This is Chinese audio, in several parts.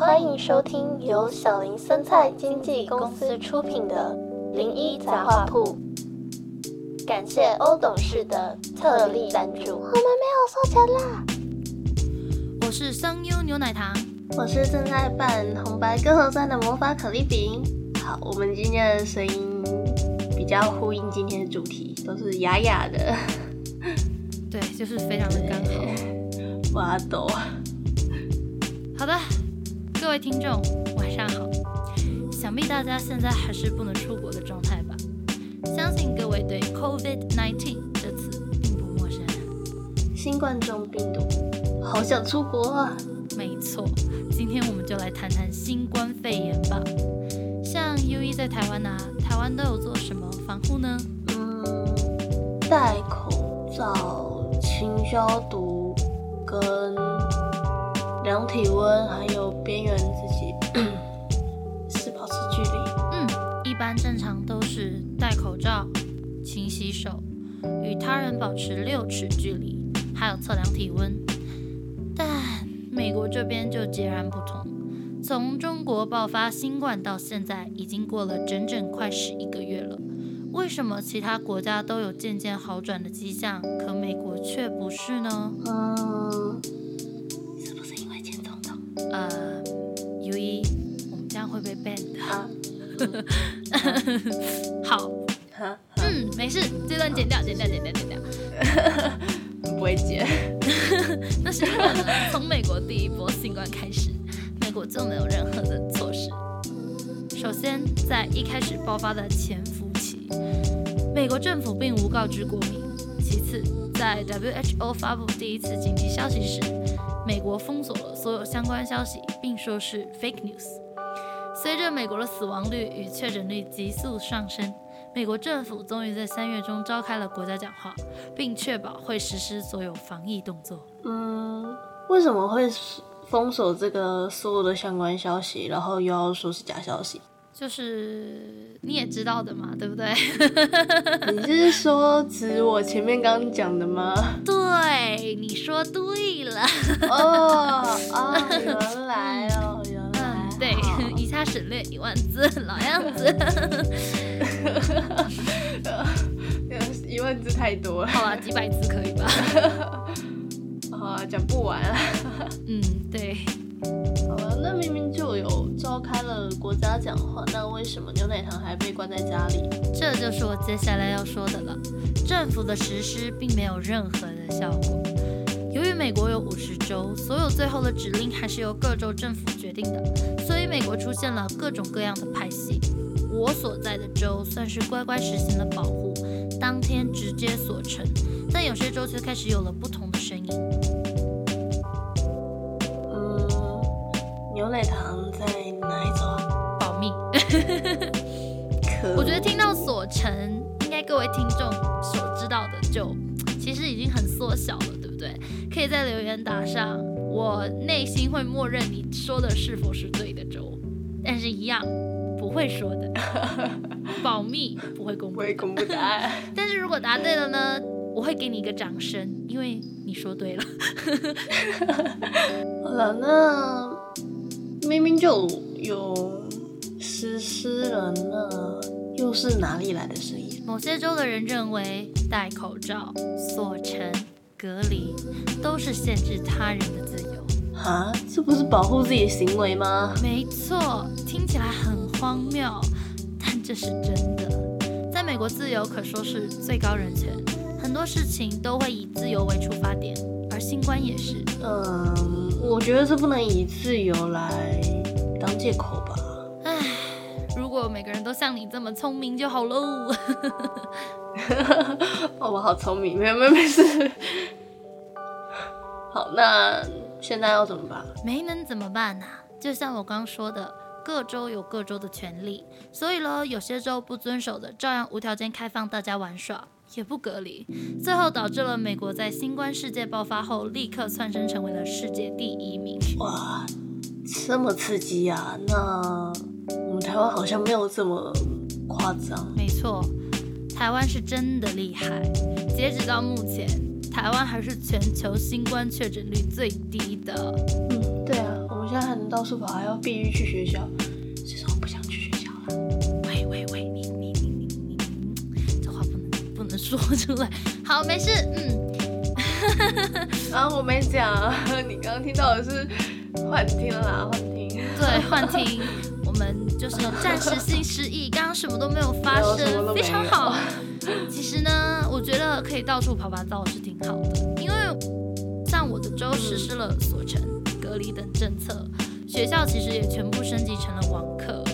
欢迎收听由小林生菜经纪公司出品的《零一杂货铺》。感谢欧董事的特例赞助。我们没有收钱啦！我是桑优牛奶糖，我是正在扮红白歌合战的魔法可丽饼。好，我们今天的声音比较呼应今天的主题，都是哑哑的。对，就是非常的刚好。哇抖。好的，各位听众，晚上好。想必大家现在还是不能出国的状态吧？相信各位对 COVID-19 这词并不陌生。新冠状病毒，好想出国啊！没错，今天我们就来谈谈新冠肺炎吧。像 U 一在台湾啊，台湾都有做什么防护呢？嗯，戴口罩、勤消毒跟量体温，还有边缘自己是保持距离。嗯，一般正常都是戴口罩、勤洗手、与他人保持六尺距离，还有测量体温。但美国这边就截然不同。从中国爆发新冠到现在，已经过了整整快十一个月了。为什么其他国家都有渐渐好转的迹象，可美国却不是呢？嗯？呃，尤一，我们这样会被 ban 的。好，嗯，没事，这段剪掉，剪掉，剪掉，剪掉。不会剪。那是因为呢，从美国第一波新冠开始，美国就没有任何的措施。首先，在一开始爆发的潜伏期，美国政府并无告知国民。其次，在 WHO 发布第一次紧急消息时，美国封锁了所有相关消息，并说是 fake news。随着美国的死亡率与确诊率急速上升，美国政府终于在三月中召开了国家讲话，并确保会实施所有防疫动作。嗯，为什么会封锁这个所有的相关消息，然后又要说是假消息？就是你也知道的嘛，对不对？你是说指我前面刚讲的吗？对，你说对了。哦哦，原来哦，原来。嗯，对，以下省略一万字，老样子。一万字太多了。好了，几百字可以吧？啊，讲不完啊。嗯，对。好了，那明明就有召开了国家讲话，那为什么牛奶糖还被关在家里？这就是我接下来要说的了。政府的实施并没有任何的效果。由于美国有五十州，所有最后的指令还是由各州政府决定的，所以美国出现了各种各样的派系。我所在的州算是乖乖实行了保护，当天直接锁城，但有些州却开始有了不同可以在留言打上，我内心会默认你说的是否是对的州，但是一样不会说的，保密不会公布，不会公布答案。但是如果答对了呢，我会给你一个掌声，因为你说对了。好了，那明明就有实施了，那又是哪里来的声音？某些州的人认为戴口罩、锁城、隔离都是限制他人的自由。啊，这不是保护自己的行为吗？没错，听起来很荒谬，但这是真的。在美国，自由可说是最高人权，很多事情都会以自由为出发点，而新冠也是。嗯，我觉得是不能以自由来当借口吧。唉，如果每个人都像你这么聪明就好喽。哦，我好聪明，没有没有没事。好，那现在要怎么办？没能怎么办呢、就像我刚说的，各州有各州的权利，所以呢，有些州不遵守的，照样无条件开放大家玩耍，也不隔离，最后导致了美国在新冠世界爆发后，立刻窜升成为了世界第一名。哇，这么刺激呀、那我们台湾好像没有这么夸张。没错，台湾是真的厉害，截止到目前，台湾还是全球新冠确诊率最低的。嗯，对啊，我们现在还能到处跑，还要避狱去学校，其实我不想去学校了。喂喂喂，你你你你你你，这话不能不能说出来。好，没事，嗯，然后我没讲，你刚刚听到的是幻听啦，幻听。对，幻听，我们就是暂时性 失忆，刚刚什么都没有发生，非常好。其实呢，我觉得可以到处跑跑照是挺好的，因为像我的州实施了锁城、隔离等政策，学校其实也全部升级成了网课。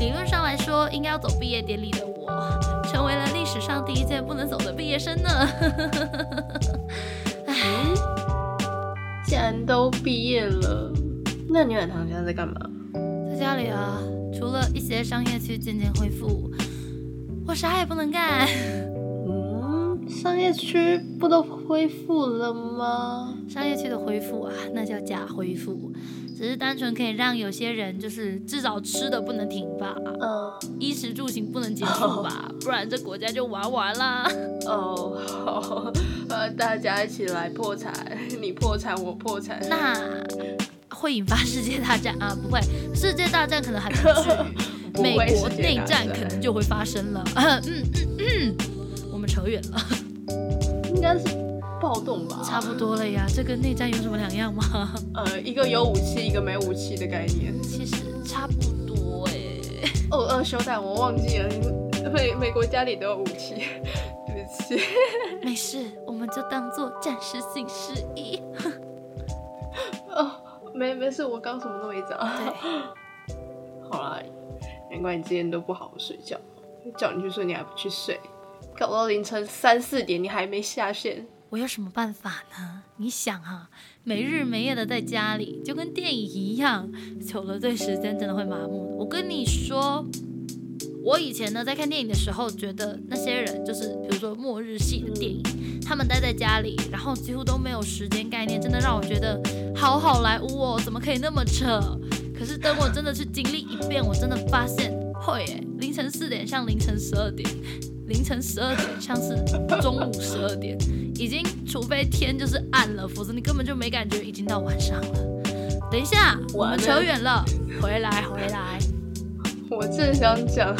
理论上来说，应该要走毕业典礼的我，成为了历史上第一届不能走的毕业生呢。嗯，既然都毕业了，那牛奶糖现在在干嘛？在家里啊，除了一些商业区渐渐恢复，我啥也不能干。嗯，商业区不都恢复了吗？商业区的恢复啊，那叫假恢复，只是单纯可以让有些人就是至少吃的不能停吧，嗯，衣食住行不能结束吧，不然这国家就玩完啦。哦，好，呃，大家一起来破产，你破产，我破产。那会引发世界大战啊？不会，世界大战可能还不至于，不美国内战战可能就会发生了。嗯嗯嗯，我们扯远了，应该是暴动吧？差不多了呀，这跟内战有什么两样吗？呃，一个有武器，一个没武器的概念。其实差不多哎。哦，呃，修蛋，我忘记了，美美国家里都有武器，对不起。没事，我们就当做暂时性失忆。哦，没没事，我刚什么都没讲。对，好啦，难怪你之前都不好好睡觉，叫你去睡你还不去睡，搞到凌晨三四点你还没下线。我有什么办法呢？你想啊，没日没夜的在家里，就跟电影一样，久了对时间真的会麻木。我跟你说，我以前呢在看电影的时候，觉得那些人就是，比如说末日系的电影，他们待在家里，然后几乎都没有时间概念，真的让我觉得好好莱坞哦，怎么可以那么扯？可是等我真的去经历一遍，我真的发现会耶，凌晨四点像凌晨十二点，凌晨十二点像是中午十二点，已经除非天就是暗了，否则你根本就没感觉已经到晚上了。等一下，我们扯远了，回来回来。我正想讲，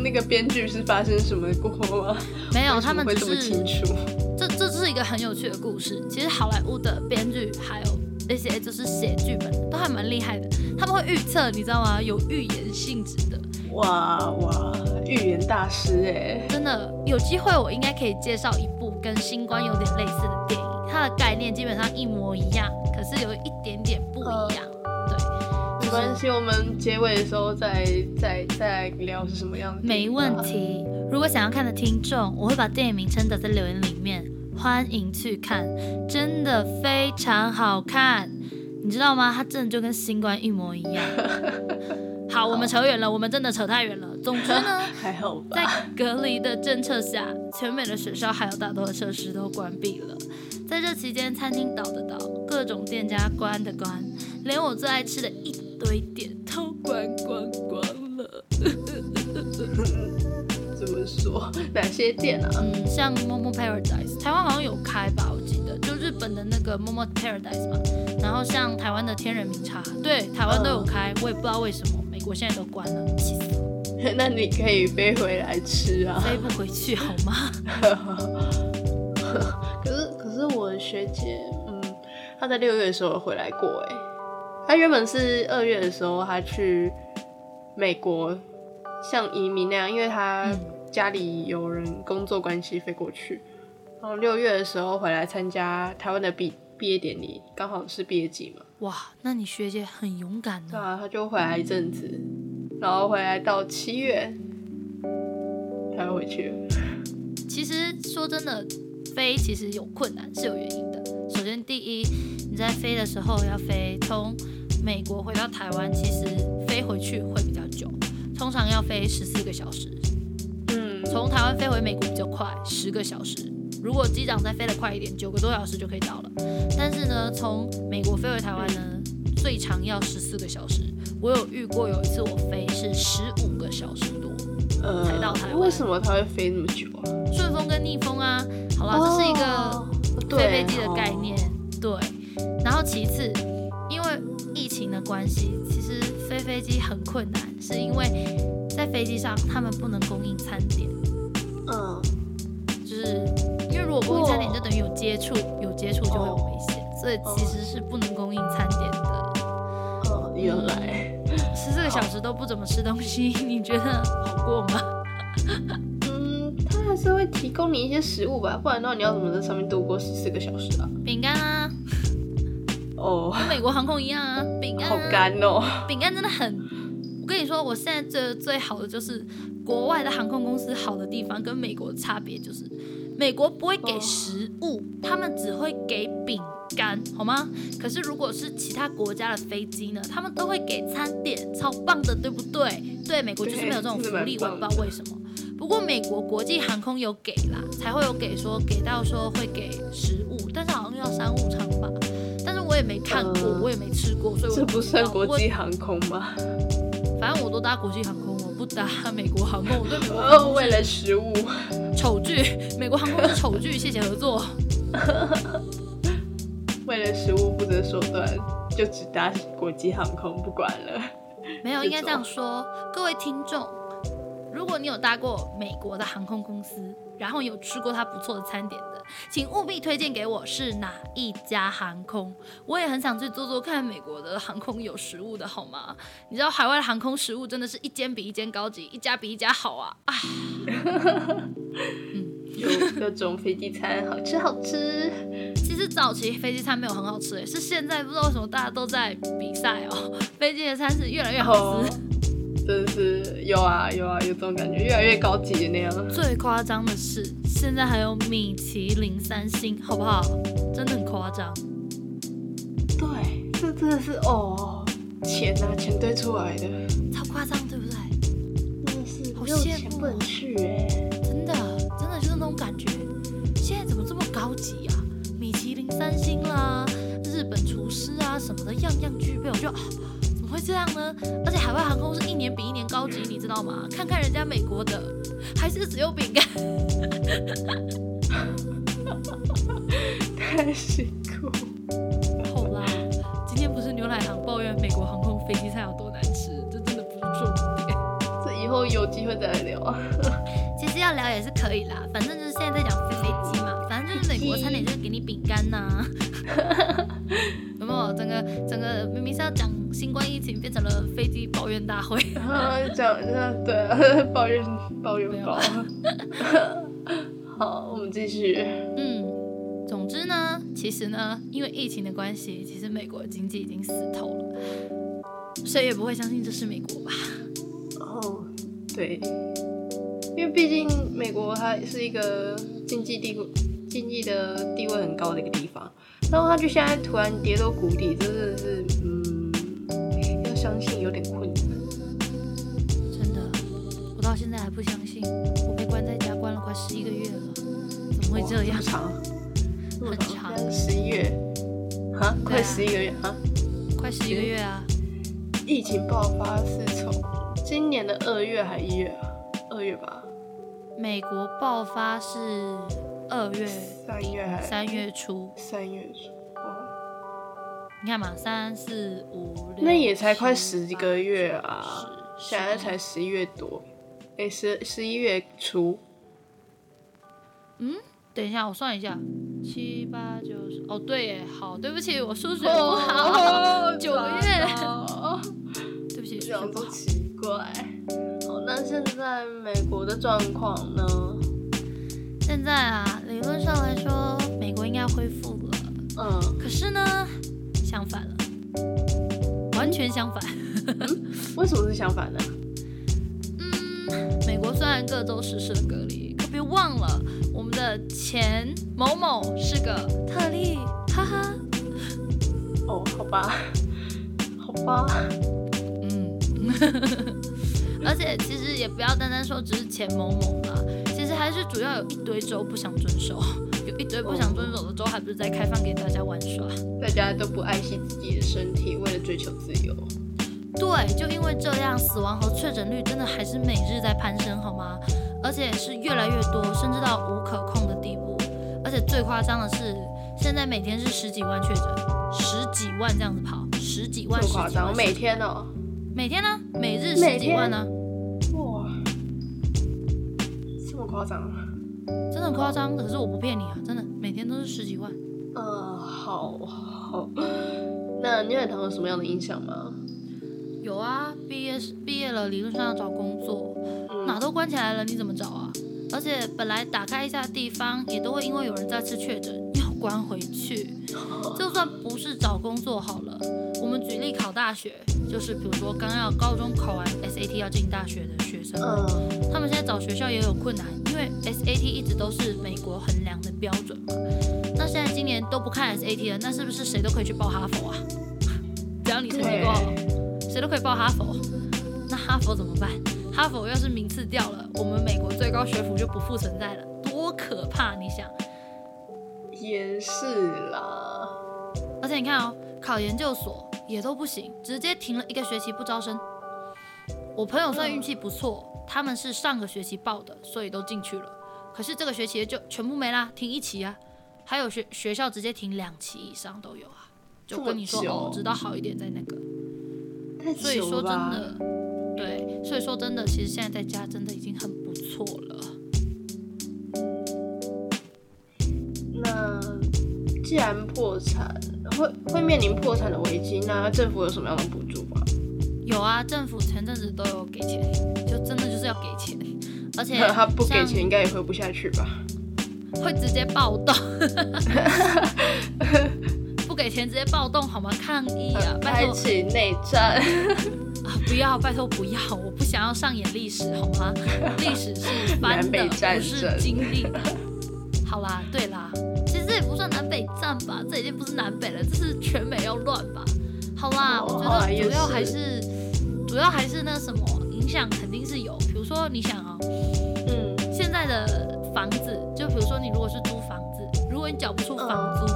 那个编剧是发生什么过吗？没有，他们只么会这么清楚。这这是一个很有趣的故事。其实好莱坞的编剧还有那些就是写剧本都还蛮厉害的，他们会预测，你知道吗？有预言性质的。哇哇，预言大师哎！真的有机会，我应该可以介绍一部跟星光有点类似的电影，它的概念基本上一模一样，可是有一点点不一样。对，没关系，我们结尾的时候再再再聊是什么样的。没问。题。如果想要看的听众，我会把电影名称打在留言里面，欢迎去看，真的非常好看，你知道吗？它真的就跟新冠一模一样。好，我们扯远了，我们真的扯太远了。总之呢，还好吧。在隔离的政策下，全美的学校还有大多的设施都关闭了。在这期间，餐厅倒的倒，各种店家关的关，连我最爱吃的一堆店都关光光了。怎么说？哪些店啊？嗯，像 Momo Paradise，台湾好像有开吧，我本的那个 Momo Paradise 嘛。然后像台湾的天人茗茶，对，台湾都有开，我也不知道为什么，美国现在都关了，气死了，那你可以飞回来吃啊。飞不回去好吗？可是可是我的学姐，嗯，她在六月的时候回来过哎。她原本是二月的时候，她去美国像移民那样，因为她嗯家里有人工作关系飞过去。然后六月的时候回来参加台湾的毕毕业典礼，刚好是毕业季嘛。哇，那你学姐很勇敢呢。对啊，她就回来一阵子，然后回来到七月，她又回去。其实说真的，飞其实有困难是有原因的。首先，第一，你在飞的时候要飞从美国回到台湾，其实飞回去会比较久，通常要飞十四个小时。嗯，从台湾飞回美国比较快，十个小时。如果机长再飞得快一点，九个多小时就可以到了。但是呢，从美国飞回台湾呢，最长要十四个小时。我有遇过有一次我飞是十五个小时多，呃才到台湾为什么它会飞那么久啊？顺风跟逆风啊。好了，这是一个哦飞飞机的概念，对。然后其次，因为疫情情的关系，其实飞飞机很困难，是因为在飞机上他们不能供应餐点，嗯，就是因为如果供应餐点就等于有接触，有接触就会有危险，所以其实是不能供应餐点的。哦，原来，十四个小时都不怎么吃东西，你觉得好过吗？嗯，他还是会提供你一些食物吧，不然的话你要怎么在上面度过十四个小时啊？饼干啊，哦，跟美国航空一样啊，饼干、啊。好干哦。饼干真的很，我跟你说，我现在觉得最好的就是国外的航空公司好的地方跟美国的差别就是，美国不会给食物，他们只会给饼干，好吗？可是如果是其他国家的飞机呢，他们都会给餐点，超棒的，对不对？对，美国就是没有这种福利，我也不知道为什么。不过美国国际航空有给啦，才会有给说给到说会给食物，但是好像要商务舱吧。但是我也没看过，嗯我也没吃过，所以我这不算国际航空吗？反正我都搭国际航空，搭美国航空。我对美国航哦，空为了食物，丑剧，美国航空是丑剧，谢谢合作。为了食物不择手段，就只搭国际航空，不管了。没有，这应该这样说，各位听众，如果你有搭过美国的航空公司，然后有吃过它不错的餐点的，请务必推荐给我是哪一家航空。我也很想去做做看美国的航空有食物的好吗？你知道海外的航空食物真的是一间比一间高级，一家比一家好啊！啊，嗯有各种飞机餐，好吃好吃。其实早期飞机餐没有很好吃诶，是现在不知道为什么大家都在比赛哦，飞机的餐是越来越好哦吃。，真的是有啊有啊有这种感觉，越来越高级的那样。最夸张的是，现在还有米其林三星，好不好？真的很夸张。对，这真的是哦，钱啊钱堆出来的，超夸张，对不对？真的是好有羡慕钱不能去哎。真的，真的就是那种感觉。现在怎么这么高级啊、米其林三星啦，日本厨师啊什么的，样样具备。我就、么会这样呢？而且海外航空是一年比一年高级，你知道吗？看看人家美国的，还是只有饼干。太辛苦。好啦，今天不是牛奶糖抱怨美国航空飞机餐有多难吃，这真的不是重点。这以后有机会再来聊。其实要聊也是可以啦，反正就是现在在讲飞飞机嘛，反正就是美国餐点就是给你饼干呐、有没有？整个整个明明是要讲新冠疫情，变成了飞机抱怨大会。啊，讲一下对 啊，抱怨抱怨包。好，我们继续。嗯，总之呢，其实呢，因为疫情的关系，其实美国的经济已经死透了，谁也不会相信这是美国吧？哦，对，因为毕竟美国它是一个经济帝国、经济的地位很高的一个地方，然后它就现在突然跌落谷底，真的是，嗯，要相信有点困难。真的，我到现在还不相信，我被关在家关了快十一个月了，怎么会这样？长，很长十一月，哈，快十一个月啊。快十一个月啊！疫情爆发是从今年的二月还一月啊？二月吧，美国爆发是二月三月还三月初，三月初。哦你看嘛，三四五六，那也才快七十个月啊，现在才十一月多，哎、十十一月初，嗯？等一下，我算一下，七八九十，哦，对耶，好，对不起，我数学不好，九个月，哦，对不起，数这样不好。奇怪。好，那现在美国的状况呢？现在啊，理论上来说，美国应该恢复了，嗯，可是呢，相反了，完全相反。为什么是相反呢？嗯，美国虽然各州实施了隔离，可别忘了我们的前某某是个特例，哈哈。哦，好吧，好吧，嗯，而且其实也不要单单说只是前某某啦，其实还是主要有一堆州不想遵守，有一堆不想遵守的州，还不是在开放给大家玩耍。大家都不爱惜自己的身体，为了追求自由。对，就因为这样，死亡和确诊率真的还是每日在攀升，好吗？而且是越来越多，甚至到无可控的地步。而且最夸张的是，现在每天是十几万确诊，十几万这样子跑，十十几万，夸张，万，每天哦、每天呢，每日十几万呢、哇，这么夸张啊？真的很夸张。可是我不骗你啊，真的每天都是十几万。呃，好好，那牛奶糖有什么样的影响吗？有啊，毕业毕业了，理论上要找工作，哪嗯，都关起来了，你怎么找啊？而且本来打开一下地方，也都会因为有人再次确诊要关回去。就算不是找工作好了，我们举例考大学，就是比如说刚要高中考完 SAT 要进大学的学生，嗯，他们现在找学校也有困难，因为 SAT 一直都是美国衡量的标准嘛。那现在今年都不看 SAT 了，那是不是谁都可以去报哈佛啊？只要你成绩够好，谁都可以报哈佛。那哈佛怎么办？哈佛要是名次掉了，我们美国最高学府就不复存在了，多可怕！你想？也是啦。而且你看哦，考研究所也都不行，直接停了一个学期不招生。我朋友算运气不错，他们是上个学期报的，所以都进去了。可是这个学期就全部没啦，停一期啊。还有学学校直接停两期以上都有啊，就跟你说 哦，直到好一点再那个。所以说真？的，对，所以说真的，其实现在在家真的已经很不错了。既然破产，会会面临破产的危机，那政府有什么样的补助吗？有啊，政府前阵子都有给钱，就真的就是要给钱，而且他不给像钱，应该也活不下去吧？会直接暴动，不给钱直接暴动好吗？抗议啊！拜启内战。啊，不要，拜托不要，我不想要上演历史好吗？历史是翻的，不是争经历的。好啦，对啦，也不算南北战吧，这已经不是南北了，这是全美要乱吧？好啦，哦我觉得主要还是是主要还是那什么影响肯定是有，比如说你想哦，嗯，现在的房子，就比如说你如果是租房子，如果你缴不出房租，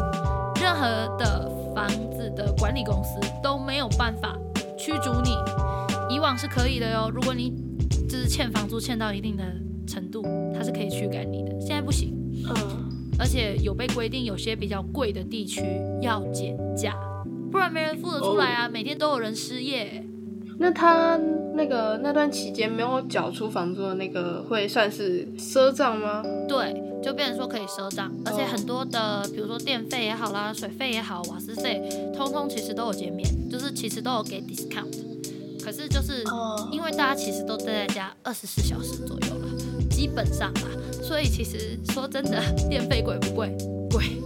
任何的房子的管理公司都没有办法驱逐你。以往是可以的哟，如果你就是欠房租欠到一定的程度，它是可以驱赶你的。现在不行，嗯，而且有被规定，有些比较贵的地区要减价，不然没人付得出来啊。每天都有人失业。那他那个那段期间没有缴出房租的那个，会算是赊账吗？对，就变成说可以赊账，而且很多的，比如说电费也好啦，水费也好，瓦斯费，通通其实都有减免，就是其实都有给 discount。可是就是哦因为大家其实都待在家二十四小时左右了，基本上啦，所以其实说真的，电费贵不贵？贵。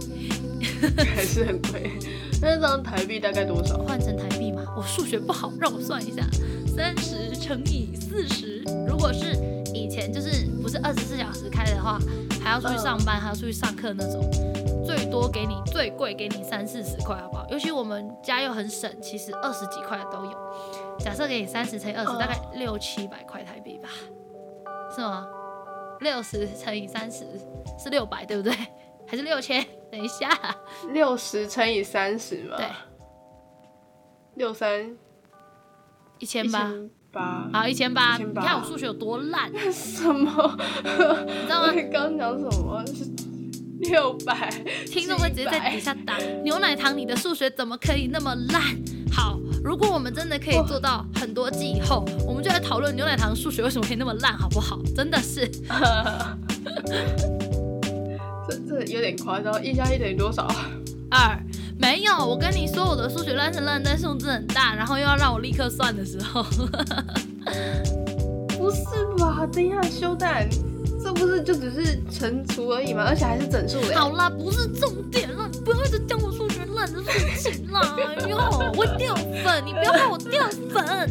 还是很贵。那张台币大概多少？换成台币嘛，我数学不好，让我算一下，三十乘以四十，如果是以前就是不是二十四小时开的话，还要出去上班，还要出去上课那种，最多给你最贵给你三四十块，好不好？尤其我们家又很省，其实二十几块的都有。假设给你三十乘以二十，嗯大概六七百块台币吧，是吗？六十乘以三十是六百，对不对？还是六千？等一下，六十乘以三十嘛。对，六三一千八。八。好，一千八。1800你看我数学有多烂，你什么？你知道吗？你刚讲什么？是六百。听众会直接在底下打牛奶糖，你的数学怎么可以那么烂？好，如果我们真的可以做到很多季以后，我们就来讨论牛奶糖数学为什么可以那么烂，好不好？真的是，这这有点夸张，一加一等于多少？二没有，我跟你说我的数学烂是烂在数字很大，然后又要让我立刻算的时候，不是吧？等一下，修蛋，这不是就只是乘除而已吗？而且还是整数的。好啦，不是重点了，你不要一直叫我事情啦，哎呦，我会掉粉，你不要害我掉粉，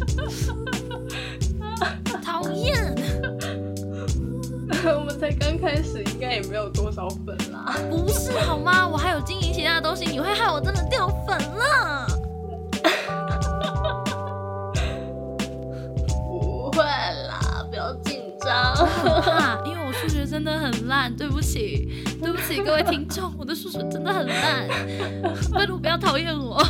讨厌。我们才刚开始，应该也没有多少粉啦。不是好吗？我还有经营其他的东西，你会害我真的掉粉了。不会啦，不要紧张。因为我数学真的很烂，对不起，对不起各位听众，我的数学真的很烂，拜托不要讨厌我。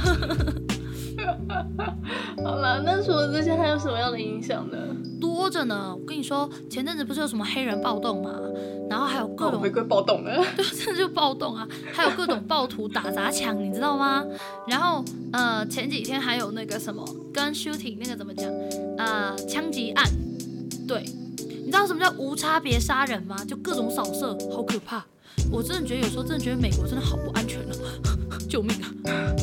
好了，那除了这些，还有什么样的影响呢？多着呢。我跟你说，前阵子不是有什么黑人暴动吗？然后还有各种回归暴动呢，对，真的就暴动啊！还有各种暴徒打砸抢，你知道吗？然后呃，前几天还有那个什么 gun shooting，那个怎么讲？呃，枪击案。对，你知道什么叫无差别杀人吗？就各种扫射，好可怕！我真的觉得有时候真的觉得美国真的好不安全啊！救命啊！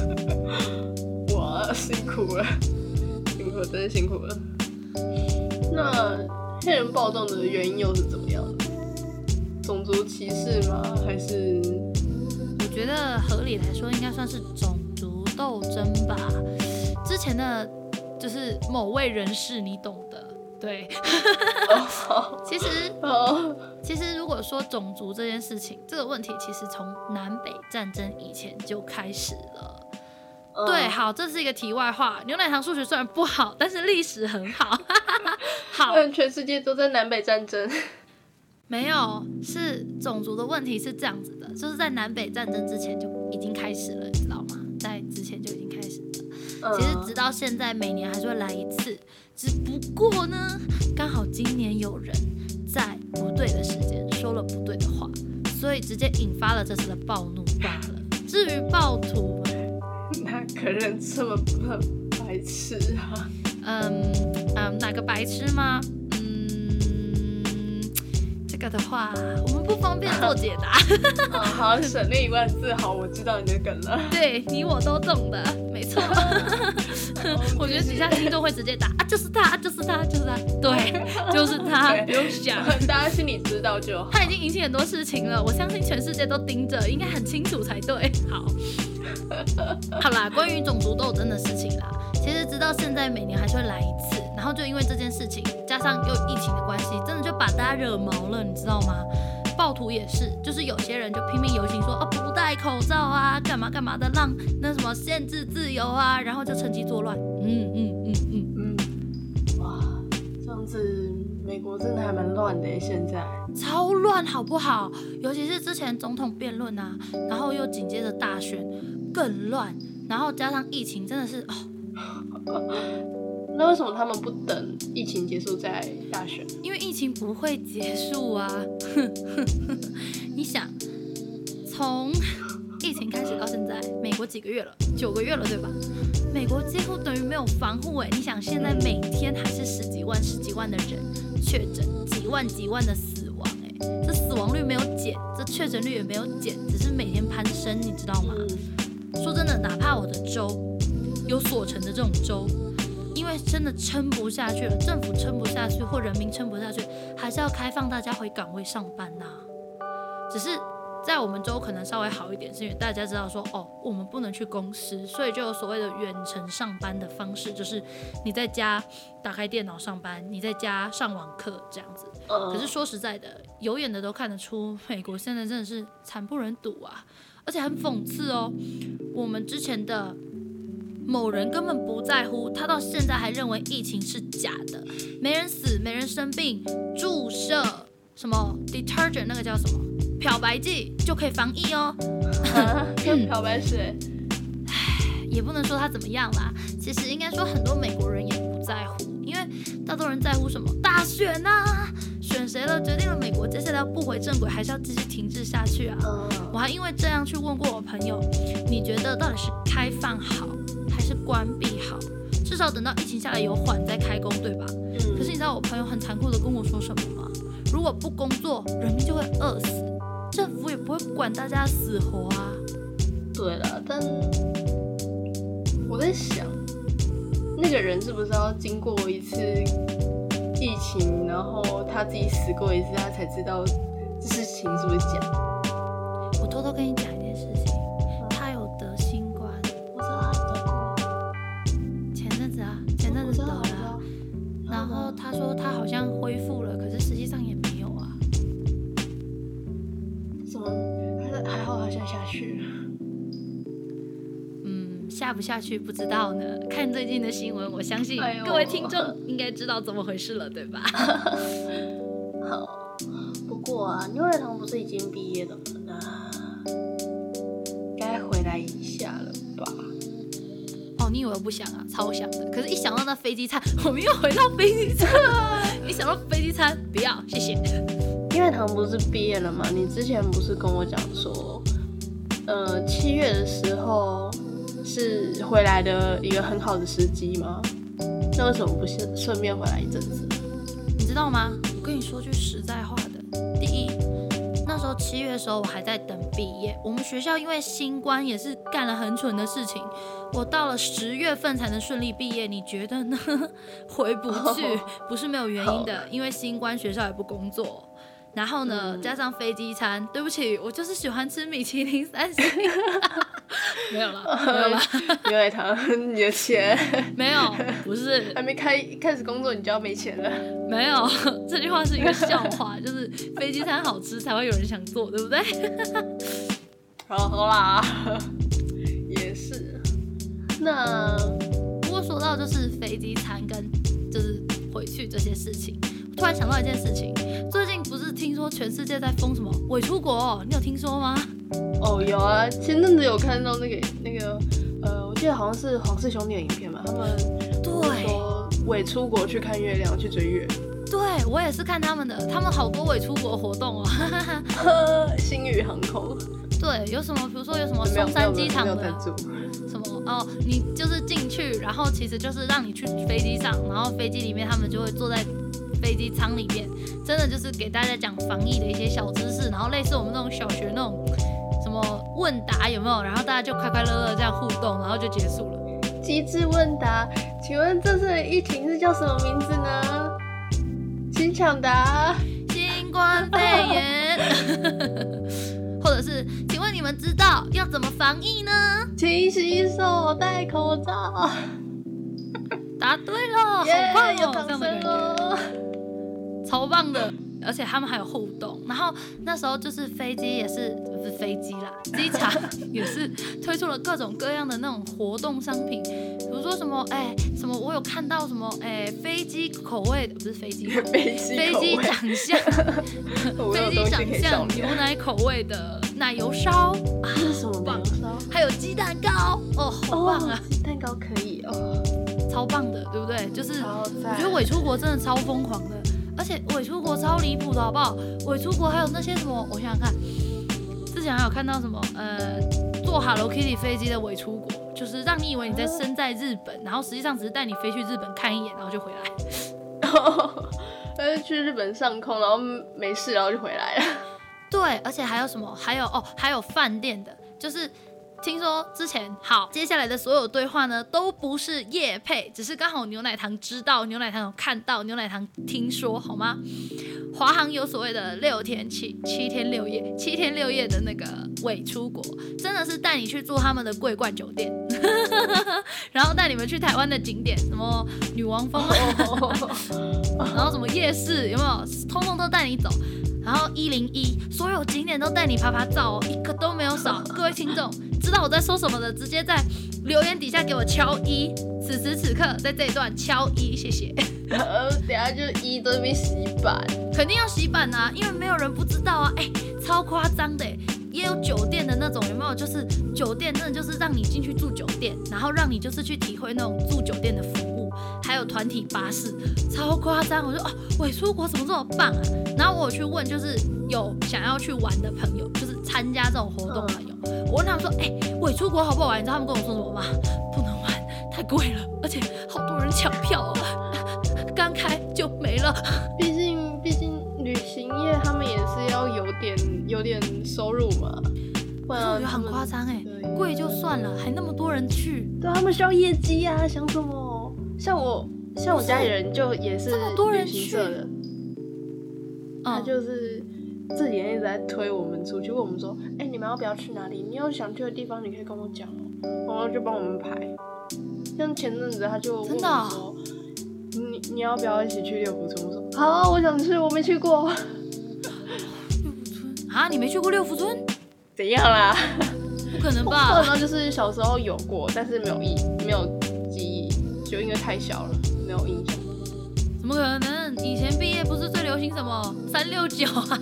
哇，辛苦了，辛苦，真的辛苦了。那黑人暴动的原因又是怎么样的？种族歧视吗？还是？我觉得合理来说，应该算是种族斗争吧。之前的，就是某位人士，你懂的。对，其实，其实如果说种族这件事情，这个问题其实从南北战争以前就开始了。对，好，这是一个题外话。牛奶糖数学虽然不好，但是历史很好。好，全世界都在南北战争。没有，是种族的问题是这样子的，就是在南北战争之前就已经开始了，你知道吗？在之前就已经开始了。其实直到现在，每年还是会来一次。只不过呢，刚好今年有人在不对的时间说了不对的话，所以直接引发了这次的暴怒罢了。至于暴徒，那可能这么白痴啊？嗯嗯，哪个白痴吗？这个的话，我们不方便做解答。好，省略一万字。好，我知道你的梗了。对你我都懂的，没错。我觉得底下听众会直接打啊，就是他，就是他，就是他，对，就是他，不用想，大家心里知道就好。他已经引起很多事情了，我相信全世界都盯着，应该很清楚才对。好，好啦，关于种族斗争的事情啦，其实直到现在每年还是会来一次。然后就因为这件事情，加上又疫情的关系，真的大家惹毛了，你知道吗？暴徒也是，就是有些人就拼命游行说，哦不戴口罩啊，干嘛干嘛的，让那什么限制自由啊，然后就趁机作乱。嗯嗯嗯嗯嗯，哇，这样子美国真的还蛮乱的，现在超乱好不好？尤其是之前总统辩论啊，然后又紧接着大选，更乱，然后加上疫情，真的是哦。那为什么他们不等疫情结束再大选？因为疫情不会结束啊！你想，从疫情开始到现在，美国几个月了？九个月了，对吧？美国几乎等于没有防护哎！你想，现在每天还是十几万、十几万的人确诊，几万、几万的死亡哎！这死亡率没有减，这确诊率也没有减，只是每天攀升，你知道吗？说真的，哪怕我的州有所成的这种州。因为真的撑不下去了，政府撑不下去，或人民撑不下去，还是要开放大家回岗位上班呐。只是在我们州可能稍微好一点，是因为大家知道说，哦，我们不能去公司，所以就有所谓的远程上班的方式，就是你在家打开电脑上班，你在家上网课这样子。可是说实在的，有眼的都看得出，美国现在真的是惨不忍睹啊，而且很讽刺哦，我们之前的。某人根本不在乎，他到现在还认为疫情是假的，没人死，没人生病，注射什么 detergent 那个叫什么漂白剂就可以防疫哦。漂白水，唉，也不能说他怎么样啦。其实应该说很多美国人也不在乎，因为大多人在乎什么大选呐，选谁了决定了美国接下来要不回正轨，还是要继续停滞下去啊。我还因为这样去问过我朋友，你觉得到底是开放好？是关闭好，至少等到疫情下来有缓再开工，对吧？嗯。可是你知道我朋友很残酷的跟我说什么吗？如果不工作，人民就会饿死，政府也不会管大家死活啊。对了，但我在想，那个人是不是要经过一次疫情，然后他自己死过一次，他才知道这事情是不是假？我偷偷跟你讲。下去不知道呢。看最近的新闻，我相信各位听众应该知道怎么回事了，对吧？好，不过啊，牛奶糖不是已经毕业了吗？那该回来一下了吧？哦，你以为我不想啊？超想的。可是，一想到那飞机餐，我们又回到飞机餐。一想到飞机餐，不要，谢谢。因为他们不是毕业了吗？你之前不是跟我讲说，呃，七月的时候是回来的一个很好的时机吗？那为什么不是顺便回来一阵子？你知道吗？我跟你说句实在话的，第一，那时候七月的时候我还在等毕业，我们学校因为新冠也是干了很蠢的事情，我到了十月份才能顺利毕业，你觉得呢？回不去，不是没有原因的，因为新冠学校也不工作。然后呢，加上飞机餐，对不起，我就是喜欢吃米其林三星。没有了，没 有了。牛奶糖，你的钱没有，不是还没开开始工作你就要没钱了？没有，这句话是一个笑话，就是飞机餐好吃才会有人想做，对不对？好喝啦，也是。那不过说到就是飞机餐跟就是回去这些事情。突然想到一件事情，最听说全世界在封什么伪出国？你有听说吗？哦，有啊，前阵子有看到那个那个，呃，我记得好像是黄氏兄弟的影片嘛，他们对说伪出国去看月亮，去追月。对我也是看他们的，他们好多伪出国活动哦。星宇航空。对，有什么？比如说有什么松山机场的什么哦，你就是进去，然后其实就是让你去飞机上，然后飞机里面他们就会坐在。飞机舱里面，真的就是给大家讲防疫的一些小知识，然后类似我们那种小学那种什么问答有没有？然后大家就快快乐乐这样互动，然后就结束了。机智问答，请问这次疫情是叫什么名字呢？请抢答。新冠肺炎。或者是，请问你们知道要怎么防疫呢？勤洗手，戴口罩。答对了，好棒哦，这样的感觉。超棒的，而且他们还有互动。然后那时候就是飞机也是不是飞机啦，机场也是推出了各种各样的那种活动商品，比如说什么哎什么，我有看到什么哎飞机口味的不是飞机，飞机飞机长相，飞机长相牛奶口味的奶油烧啊，什么棒？还有鸡蛋糕哦，好棒啊！鸡蛋糕可以哦，超棒的，对不对？就是我觉得伪出国真的超疯狂的。而且伪出国超离谱的好不好？伪出国还有那些什么？我想想看，之前还有看到什么？呃，坐 Hello Kitty 飞机的伪出国，就是让你以为你在身在日本，然后实际上只是带你飞去日本看一眼，然后就回来。呃，去日本上空，然后没事，然后就回来了。对，而且还有什么？还有哦，还有饭店的，就是。听说之前好，接下来的所有对话呢都不是叶配，只是刚好牛奶糖知道，牛奶糖有看到，牛奶糖听说，好吗？华航有所谓的六天七七天六夜，七天六夜的那个伪出国，真的是带你去住他们的桂冠酒店，然后带你们去台湾的景点，什么女王峰，然后什么夜市，有没有？通通都带你走。然后一零一，所有景点都带你拍拍照，一个都没有少。各位听众，知道我在说什么的，直接在留言底下给我敲一。此时此刻，在这一段敲一，谢谢。呃，等下就一都被洗版，肯定要洗版啊，因为没有人不知道啊。哎，超夸张的，也有酒店的那种，有没有？就是酒店，真的就是让你进去住酒店，然后让你就是去体会那种住酒店的服务。还有团体巴士，超夸张！我说哦，伪出国怎么这么棒啊？然后我去问，就是有想要去玩的朋友，就是参加这种活动朋友，我问他们说，哎，伪出国好不好玩？你知道他们跟我说什么吗？不能玩，太贵了，而且好多人抢票啊，刚开就没了。毕竟，毕竟旅行业他们有点收入嘛。我觉得很夸张哎，贵就算了，还那么多人去，对他们需要业绩啊，想什么？像我，像我家里人就也是旅行社的，他就是自己一直在推我们出去，问我们说：“哎，你们要不要去哪里？你有想去的地方，你可以跟我讲哦。”然后就帮我们排。像前阵子他就问我说：“你你要不要一起去六福村？”我说：“好，我想去，我没去过。”啊？你没去过六福村？怎样啦？不可能吧？可能就是小时候有过，但是没有意，没有记忆。就因为太小了，没有印象。怎么可能？以前毕业不是最流行什么三六九啊？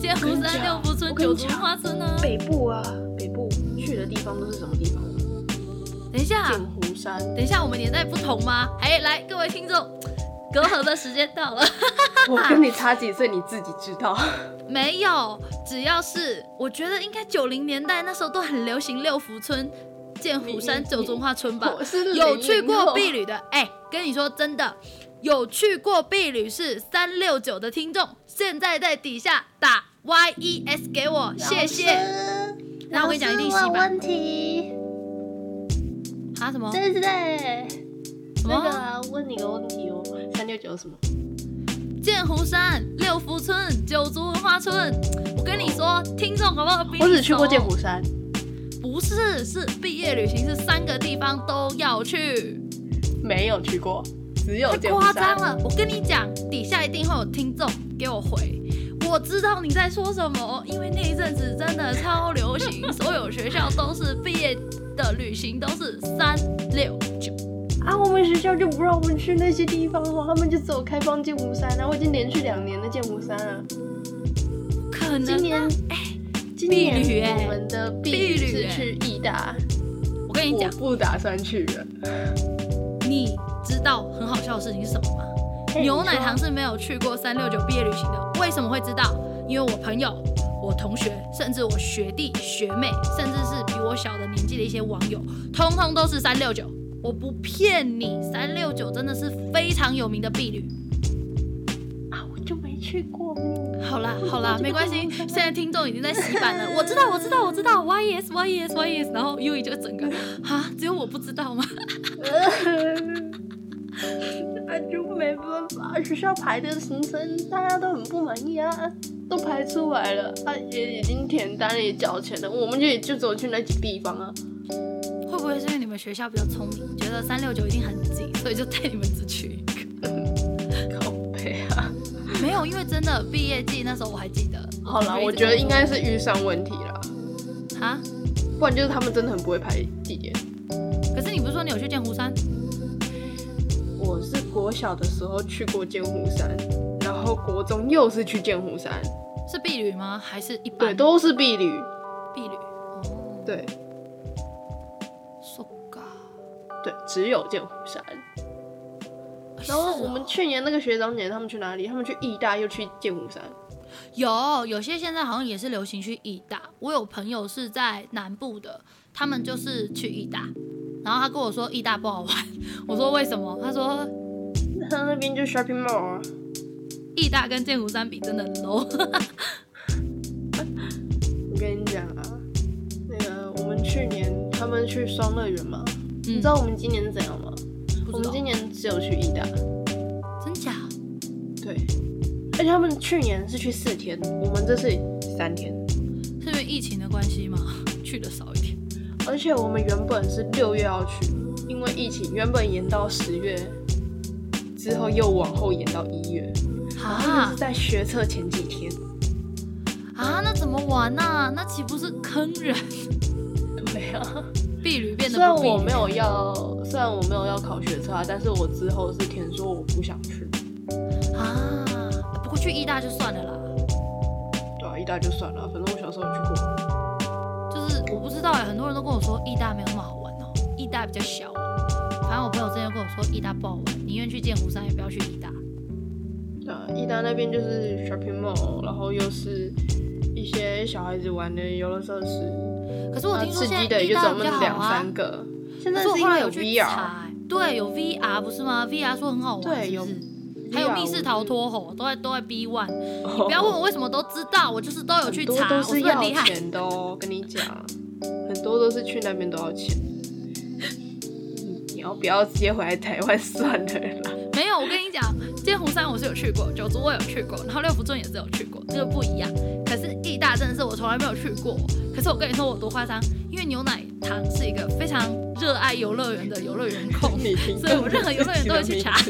现在不是三六福村、九族花村呢？北部啊，北部去的地方都是什么地方？等一下，剑湖山。等一下，我们年代不同吗？哎，来，各位听众，隔阂的时间到了。我跟你差几岁，你自己知道。没有，只要是我觉得应该九零年代那时候都很流行六福村、剑湖山、九中花村吧。有去过00后碧旅的，哎，跟你说真的，有去过碧旅是三六九的听众，现在在底下打 Y E S 给我，谢谢。那我跟你讲一定洗版老师问问题，啊什么？对对对，什么那个啊，问你个问题哦，三六九什么？剑湖山、六福村、九族文化村。我跟你说，听众好不好？比我只去过剑湖山，不是，是毕业旅行是三个地方都要去，没有去过，只有太剑湖山。夸张了。我跟你讲，底下一定会有听众给我回。我知道你在说什么，因为那一阵子真的超流行，所有学校都是毕业的旅行都是三六九。啊，我们学校就不让我们去那些地方哦，他们就只有开放剑湖山啊。我已经连续两年的剑湖山了。可能今年哎、今年欸我们的避避旅是去义大，我我跟你讲，不打算去了。你知道很好笑的事情是什么吗？牛奶糖是没有去过三六九毕业旅行的，为什么会知道？因为我朋友、我同学，甚至我学弟学妹，甚至是比我小的年纪的一些网友，通通都是三六九。我不骗你，三六九真的是非常有名的毕旅。啊，我就没去过。好啦好啦，没关系，现在听众已经在洗版了。我知道我知道我知道，Y E S Y E S Y E S，然后 U E 就整个 哈，只有我不知道吗？那 就没办法，学校排的行程大家都很不满意啊，都排出来了，啊也已经填单了也交钱了，我们就也就只有去那几地方啊。会不会是因为你们学校比较聪明，觉得三六九一定很挤，所以就带你们只去一个？靠背啊！没有，因为真的毕业季那时候我还记得。好啦，就一直我觉得应该是预算问题啦，啊，不然就是他们真的很不会排地点。可是你不是说你有去剑湖山？我是国小的时候去过剑湖山，然后国中又是去剑湖山，是避旅吗？还是一般？对，都是避旅，避旅。哦，对。对，只有剑湖山。然后我们去年那个学长姐他们去哪里？他们去义大，又去剑湖山。有有些现在好像也是流行去义大。我有朋友是在南部的，他们就是去义大，然后他跟我说义大不好玩，我说为什么？他说他那边就 shopping mall 啊。义大跟剑湖山比真的 low。我跟你讲啊，那个我们去年他们去双乐园嘛，你知道我们今年是怎样吗？我们今年只有去意大，真假？对，而且他们去年是去四天，我们这次三天，是因为疫情的关系吗？去的少一点。而且我们原本是六月要去，因为疫情原本延到十月，之后又往后延到一月，然后又啊是在学测前几天。啊，那怎么玩呐、那岂不是坑人？对啊，避旅变得虽然不避旅我没有要，虽然我没有要考学测啊，但是我之后是填说我不想去。啊，不过去义大就算了啦。对啊，义大就算了，反正我小时候有去过。就是我不知道哎，很多人都跟我说义大没有那么好玩哦，义大比较小。反正我朋友之前跟我说义大不好玩，宁愿去剑湖山也不要去义大。对啊，义大那边就是 shopping mall，然后又是一些小孩子玩的游乐设施，可是我那听说现在义大也就只有那么比较好啊两三。个。现在是因为有去 VR，对，有 VR 不是吗？VR 说很好玩，对有还有密室逃脱吼，都在都在 B one。你不要问我为什么都知道，我就是都有去查，我都是要。钱的哦，跟你讲，很多都是去那边都要钱。你你要不要直接回来台湾算了啦？没有，我跟你讲，剑湖山我是有去过，九族我有去过，然后六福村也是有去过，这个不一样。可是义大真的是我从来没有去过。可是我跟你说我多夸张，因为牛奶糖是一个非常热爱游乐园的游乐园控，所以我任何游乐园都会去查。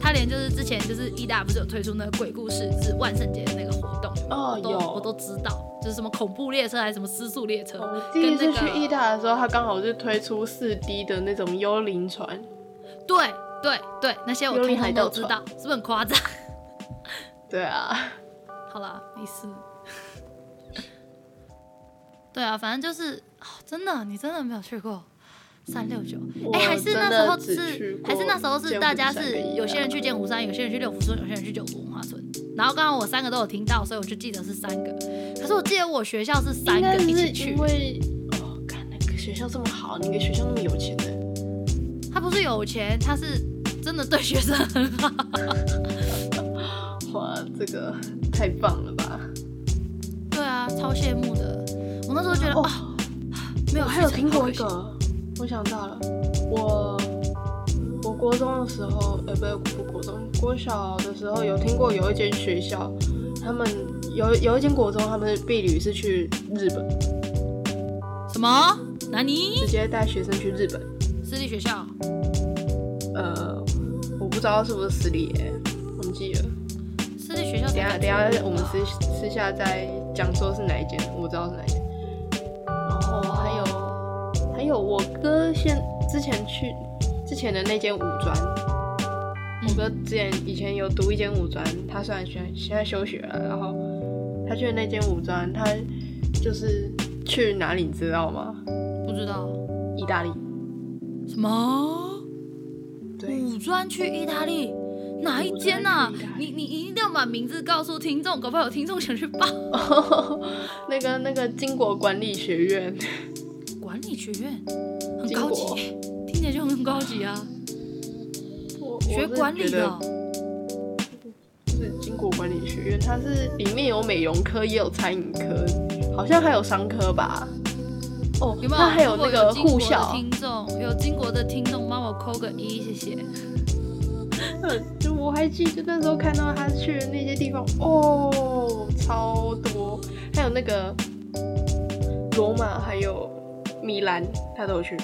他连就是之前就是意大不是有推出那个鬼故事是万圣节的那个活动，哦都有。我都知道，就是什么恐怖列车还是什么失速列车，我第一次去意大的时候，他刚好是推出四 D 的那种幽灵船，对对对，那些我通通都知道，是不是很夸张？对啊，好了，没事。对啊，反正就是哦真的，你真的没有去过三六九？我哎，还是那时候是，还是那时候是大家是有些人去剑湖山，有些人去六福村，有些人去九族文化村。然后刚刚我三个都有听到，所以我就记得是三个。可是我记得我学校是三个一起去因，为哦，看那个学校这么好，那个学校那么有钱的，他不是有钱，他是真的对学生很好。哇，这个太棒了吧！对啊，超羡慕的。我那时候觉得哦啊，没有我还有听过一个，我想到了，我我国中的时候，呃，不是不国中，国小的时候有听过有一间学校，他们有有一间国中，他们的婢女是去日本，什么？哪里直？接带学生去日本。私立学校？呃，我不知道是不是私立耶，忘记了。私立学校等一下等下我们私私下再讲说是哪一间，我知道是哪一间。有我哥现之前去之前的那间五专，我哥之前以前有读一间五专，他虽然现在现在休学了，然后他去的那间五专，他就是去哪里你知道吗？不知道意大利。什么对，五专去意大利。哪一间呐、五专去意大利你你一定要把名字告诉听众，搞不好有听众想去报。那个那个经国管理学院，管理学院很高级，听起来就很高级啊。学管理的哦、是经国管理学院，它是里面有美容科，也有餐饮科，好像还有商科吧。哦，有没有？它还有那个护校，听众有经国的听众，帮我扣个一，谢谢。嗯，就我还记得那时候看到他去的那些地方，哦，超多，还有那个罗马，还有米兰，他都有去，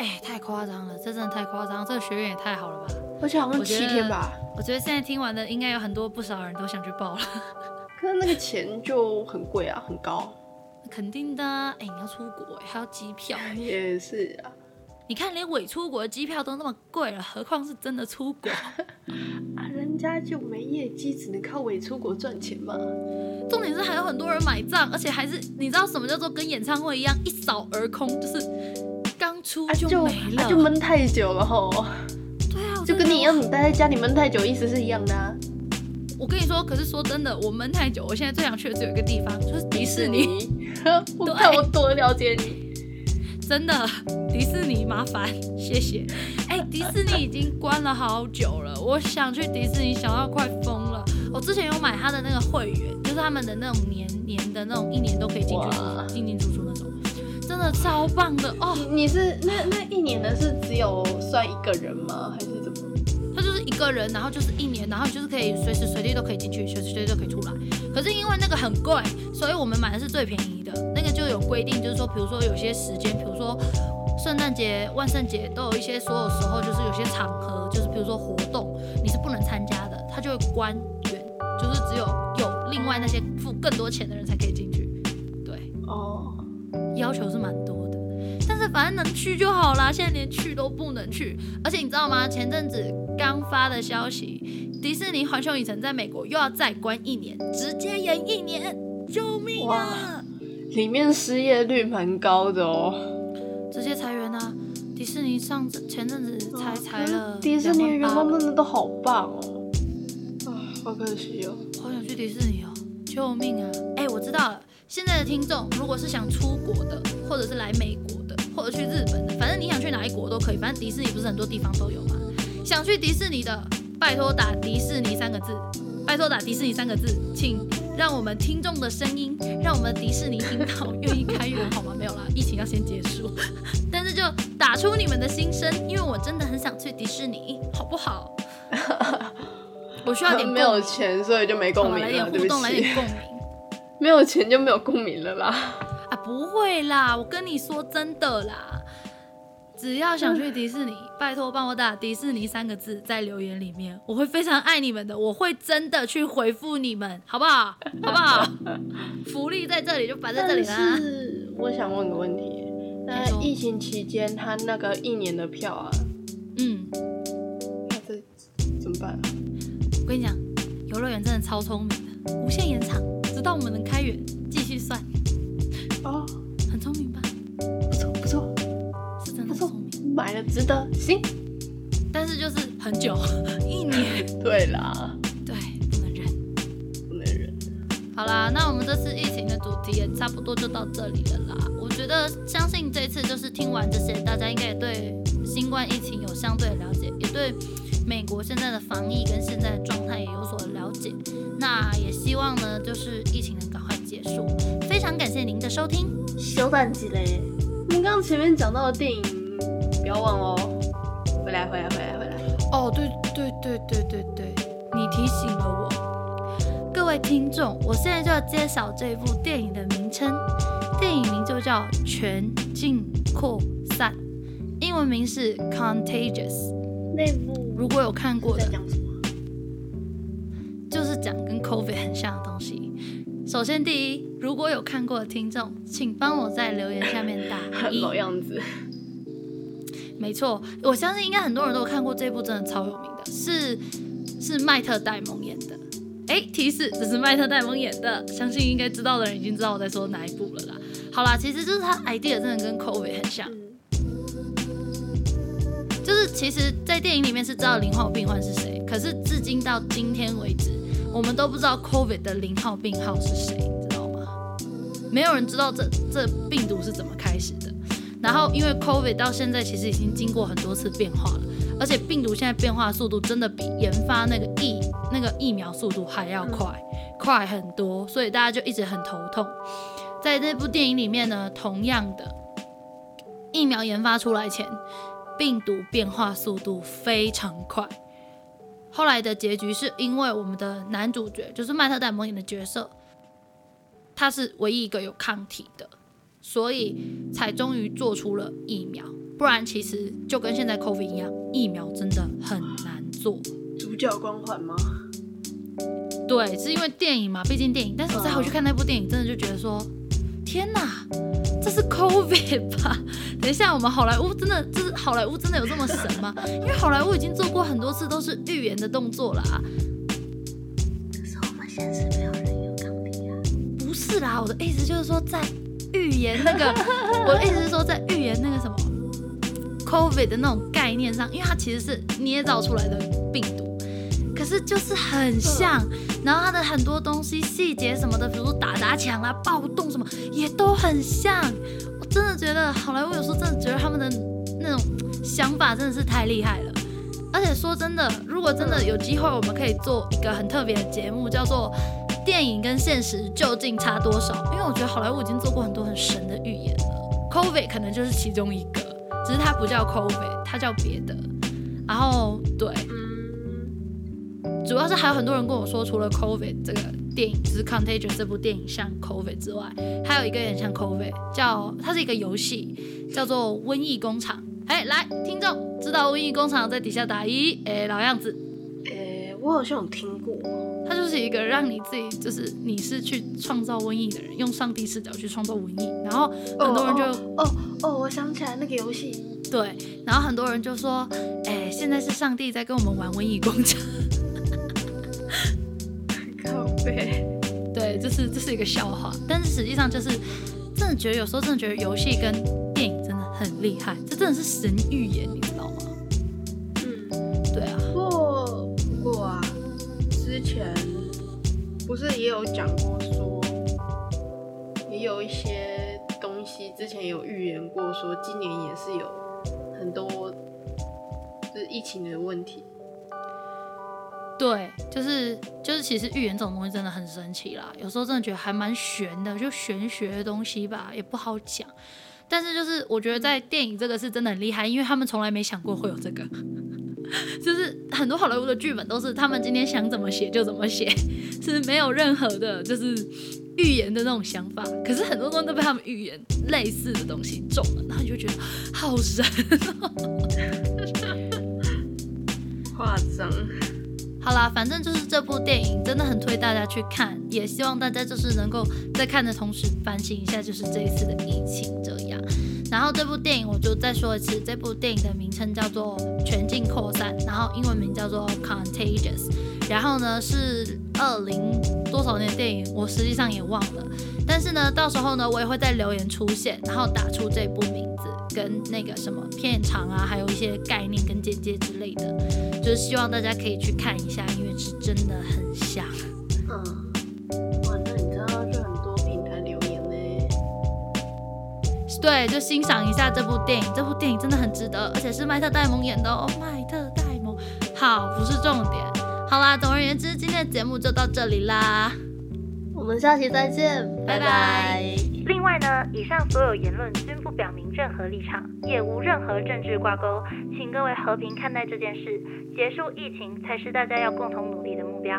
哎、太夸张了，这真的太夸张，这个学院也太好了吧？而且好像七我觉得天吧。我觉得现在听完的，应该有很多不少人都想去报了。可是那个钱就很贵啊，很高。肯定的啊，哎、你要出国哎，还要机票，也是啊，你看连伪出国的机票都那么贵了，何况是真的出国？家就没业绩，只能靠伪出国赚钱嘛。重点是还有很多人买账，而且还是你知道什么叫做跟演唱会一样一扫而空，就是刚出啊，就没了，啊就闷太久了吼，对啊，就跟你一样，你待在家里闷太久，意思是一样的啊。我跟你说，可是说真的，我闷太久，我现在最想去的只有一个地方，就是迪士尼。我看我多了解你。真的，迪士尼麻烦，谢谢。哎、迪士尼已经关了好久了，我想去迪士尼想到快疯了。我之前有买他的那个会员，就是他们的那种年年的那种，一年都可以进去进进出出那种，真的超棒的哦。你你是那那一年的是只有算一个人吗？还是怎么？他就是一个人，然后就是一年，然后你就是可以随时随地都可以进去，随时随地都可以出来。可是因为那个很贵，所以我们买的是最便宜的。那个就有规定，就是说，比如说有些时间，比如说圣诞节、万圣节，都有一些所有时候就是有些场合，就是比如说活动，你是不能参加的，它就会关园，就是只有有另外那些付更多钱的人才可以进去。对，哦，要求是蛮多的，但是反正能去就好啦。现在连去都不能去，而且你知道吗？前阵子刚发的消息，迪士尼环球影城在美国又要再关一年，直接延一年，救命啊！里面失业率蛮高的哦。直接裁员啊！迪士尼上次前阵子才裁了迪士尼的员工28000真的都好棒哦。啊，好可惜哦。好想去迪士尼哦！救命啊！哎、我知道了，现在的听众如果是想出国的，或者是来美国的，或者去日本的，反正你想去哪一国都可以。反正迪士尼不是很多地方都有吗？想去迪士尼的，拜托打迪士尼三个字，拜托打迪士尼三个字，请让我们听众的声音，让我们迪士尼频道愿意开源好吗？没有啦，疫情要先结束，但是就打出你们的心声，因为我真的很想去迪士尼，好不好？我需要点没有钱，所以就没共鸣了。来点互动，来点，共鸣 没有钱就没有共鸣了啦。啊！不会啦，我跟你说真的啦，只要想去迪士尼，拜托帮我打迪士尼三个字在留言里面，我会非常爱你们的，我会真的去回复你们，好不好？好不好？福利在这里就摆在这里啦。但是我想问个问题，那疫情期间他那个一年的票啊，嗯，那这怎么办啊？我跟你讲，游乐园真的超聪明的，无限延长，直到我们能开园，继续算，哦，得值得，行。但是就是很久，一年。对啦，对，不能忍，不能忍。好啦，那我们这次疫情的主题也差不多就到这里了啦。我觉得，相信这次就是听完这些，大家应该也对新冠疫情有相对的了解，也对美国现在的防疫跟现在的状态也有所了解。那也希望呢，就是疫情能赶快结束。非常感谢您的收听，休蛋鸡嘞！我们刚刚前面讲到的电影，不要忘哦。回来，回来，回来，回来。哦，对对对对对对，你提醒了我。各位听众，我现在就要揭晓这部电影的名称，电影名就叫《全境扩散》，英文名是《Contagious》。那部如果有看过的，讲什么？就是讲跟 COVID 很像的东西。首先，第一，如果有看过的听众，请帮我在留言下面打一。老样子。没错，我相信应该很多人都有看过这部，真的超有名的，是是麦特戴蒙演的。哎，提示，这是麦特戴蒙演的，相信应该知道的人已经知道我在说哪一部了啦。好啦，其实就是他 idea 真的跟 COVID 很像，就是其实，在电影里面是知道零号病患是谁，可是至今到今天为止，我们都不知道 COVID 的零号病号是谁，你知道吗？没有人知道这这病毒是怎么开始的。然后，因为 COVID 到现在其实已经经过很多次变化了，而且病毒现在变化速度真的比研发那个疫那个疫苗速度还要快，快很多，所以大家就一直很头痛。在这部电影里面呢，同样的，疫苗研发出来前，病毒变化速度非常快。后来的结局是因为我们的男主角就是麦特戴蒙演的角色，他是唯一一个有抗体的。所以才终于做出了疫苗，不然其实就跟现在 COVID 一样，疫苗真的很难做。主角光环吗？对，是因为电影嘛，毕竟电影。但是我再回去看那部电影，真的就觉得说，天哪，这是 COVID 吧？等一下，我们好莱坞真的，这是好莱坞真的有这么神吗？因为好莱坞已经做过很多次都是预言的动作啦。可是我们现实没有人有抗体啊。不是啦，我的意思就是说在。预言那个，我的意思是说，在预言那个什么 COVID 的那种概念上，因为它其实是捏造出来的病毒，可是就是很像，然后它的很多东西细节什么的，比如说打砸抢啊、暴动什么，也都很像。我真的觉得好莱坞有时候真的觉得他们的那种想法真的是太厉害了。而且说真的，如果真的有机会，我们可以做一个很特别的节目，叫做。电影跟现实究竟差多少？因为我觉得好莱坞已经做过很多很神的预言了，COVID 可能就是其中一个，只是它不叫 COVID，它叫别的。然后对，主要是还有很多人跟我说，除了 COVID 这个电影，就是《Contagion》这部电影像 COVID 之外，还有一个也很像 COVID，叫它是一个游戏，叫做《瘟疫工厂》。哎，来，听众知道《瘟疫工厂》在底下打一，哎，老样子。哎，我好像有听过。它就是一个让你自己，就是你是去创造瘟疫的人，用上帝视角去创造瘟疫，然后很多人就哦哦，我想起来那个游戏，对，然后很多人就说，哎，现在是上帝在跟我们玩瘟疫工厂，靠背，对，这是这是一个笑话，但是实际上就是真的觉得有时候真的觉得游戏跟电影真的很厉害，这真的是神预言，你知道吗？也有讲过说，也有一些东西之前有预言过说，今年也是有很多就是疫情的问题。对，就是就是，其实预言这种东西真的很神奇啦，有时候真的觉得还蛮玄的，就玄学的东西吧，也不好讲。但是就是我觉得在电影这个是真的很厉害，因为他们从来没想过会有这个。就是很多好莱坞的剧本都是他们今天想怎么写就怎么写，是没有任何的，就是预言的那种想法。可是很多东西都被他们预言类似的东西中了，然后你就觉得好神，夸张。好啦，反正就是这部电影真的很推大家去看，也希望大家就是能够在看的同时反省一下，就是这一次的疫情这样。然后这部电影我就再说一次，这部电影的名称叫做《全境扩散》，然后英文名叫做《Contagious》，然后呢是二零多少年的电影，我实际上也忘了。但是呢，到时候呢，我也会在留言出现，然后打出这部名字跟那个什么片场啊，还有一些概念跟简介之类的，就是希望大家可以去看一下，因为是真的很像。嗯，哇，那你知道去很多平台留言呢？对，就欣赏一下这部电影，这部电影真的很值得，而且是麦特戴蒙演的哦，麦特戴蒙。好，不是重点。好啦，总而言之，今天的节目就到这里啦。我们下期再见，拜拜拜拜另外呢，以上所有言论均不表明任何立场，也无任何政治挂钩，请各位和平看待这件事，结束疫情才是大家要共同努力的目标。